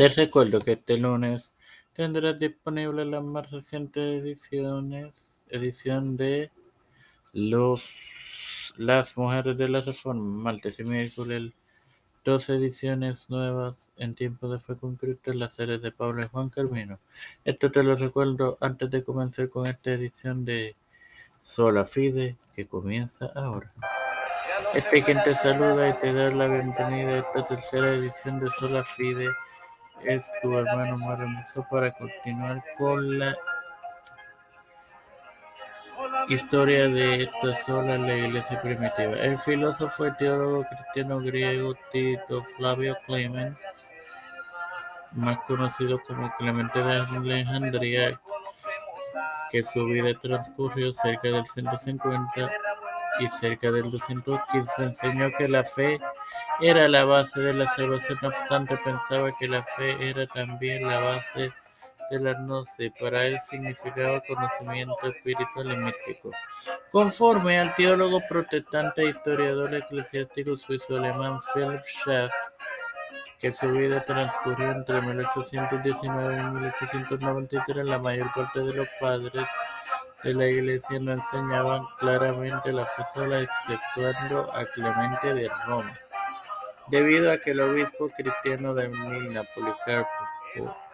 Te recuerdo que este lunes tendrás disponible la más reciente ediciones, edición de los Las Mujeres de la Reforma, martes y miércoles, dos ediciones nuevas en tiempo de Fe con Cristo, las series de Pablo y Juan Carmino. Esto te lo recuerdo antes de comenzar con esta edición de Sola Fide, que comienza ahora. Este quien te saluda y te da la bienvenida a esta tercera edición de Sola Fide es tu hermano más hermoso para continuar con la historia de esta sola la iglesia primitiva. El filósofo y teólogo cristiano griego Tito Flavio Clement, más conocido como Clemente de Alejandría, que su vida transcurrió cerca del 150 y cerca del 215 enseñó que la fe era la base de la salvación, no obstante pensaba que la fe era también la base de la gnosis, para él significaba conocimiento espiritual y místico. Conforme al teólogo protestante e historiador eclesiástico suizo alemán Philipp Schaff, que su vida transcurrió entre 1819 y 1893, la mayor parte de los padres de la Iglesia no enseñaban claramente la fe sola, exceptuando a Clemente de Roma, debido a que el obispo cristiano de Milna, Policarpo,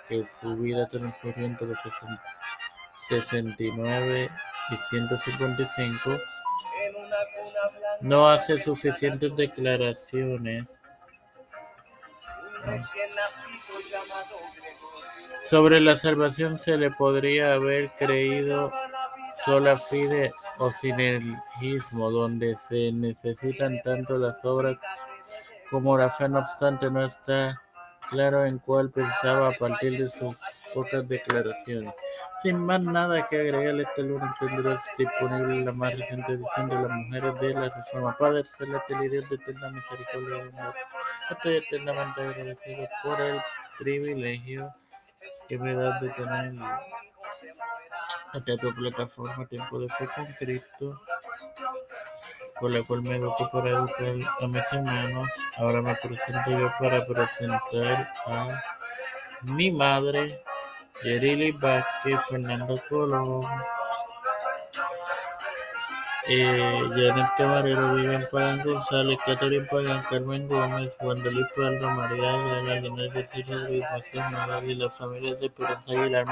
que su vida transcurrió entre 69 y 155, no hace suficientes declaraciones. Sobre la salvación se le podría haber creído sola fide o sinergismo, donde se necesitan tanto las obras como fe, no obstante, no está claro en cuál pensaba a partir de sus pocas declaraciones. Sin más nada que agregar, este lunes tendrás disponible la más reciente edición de las mujeres de la Reforma. Padre Celeste y Dios de eterna misericordia Estoy eternamente agradecido por el privilegio que me da de tener esta tu plataforma Tiempo de Fe con Cristo, con la cual me educo para educar a mis hermanos. Ahora me presento yo para presentar a mi madre, Yerili Vázquez, Fernando Colón, eh, Janet Camarero, Vivian Pagan González, Catherine Pagan, Carmen Gómez, Guandalí Palma, María Aguilar, Linares de Tierra Luis, Macías y las familias de Esperanza Aguilar,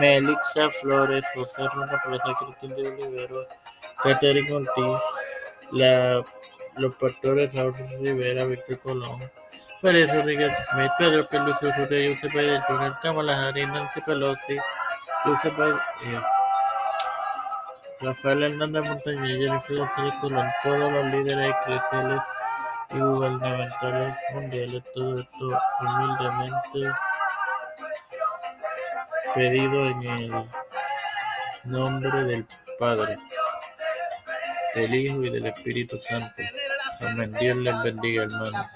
Melixa Flores, José Runa Plaza, Cristín de Olivero, Catherine Ortiz, la, los pastores Raúl Rivera, Víctor Colón, Félix Rodríguez Smith, Pedro. Luis Urrutia, Josep Biden Jr., Kamala Harris, Nancy Pelosi, Josep eh, Rafael Hernández Montañez, Jennifer González Colón, todos los líderes eclesiales y gubernamentales mundiales, todo esto humildemente Pedido en el nombre del Padre, del Hijo y del Espíritu Santo. Amén. Dios les bendiga, hermanos.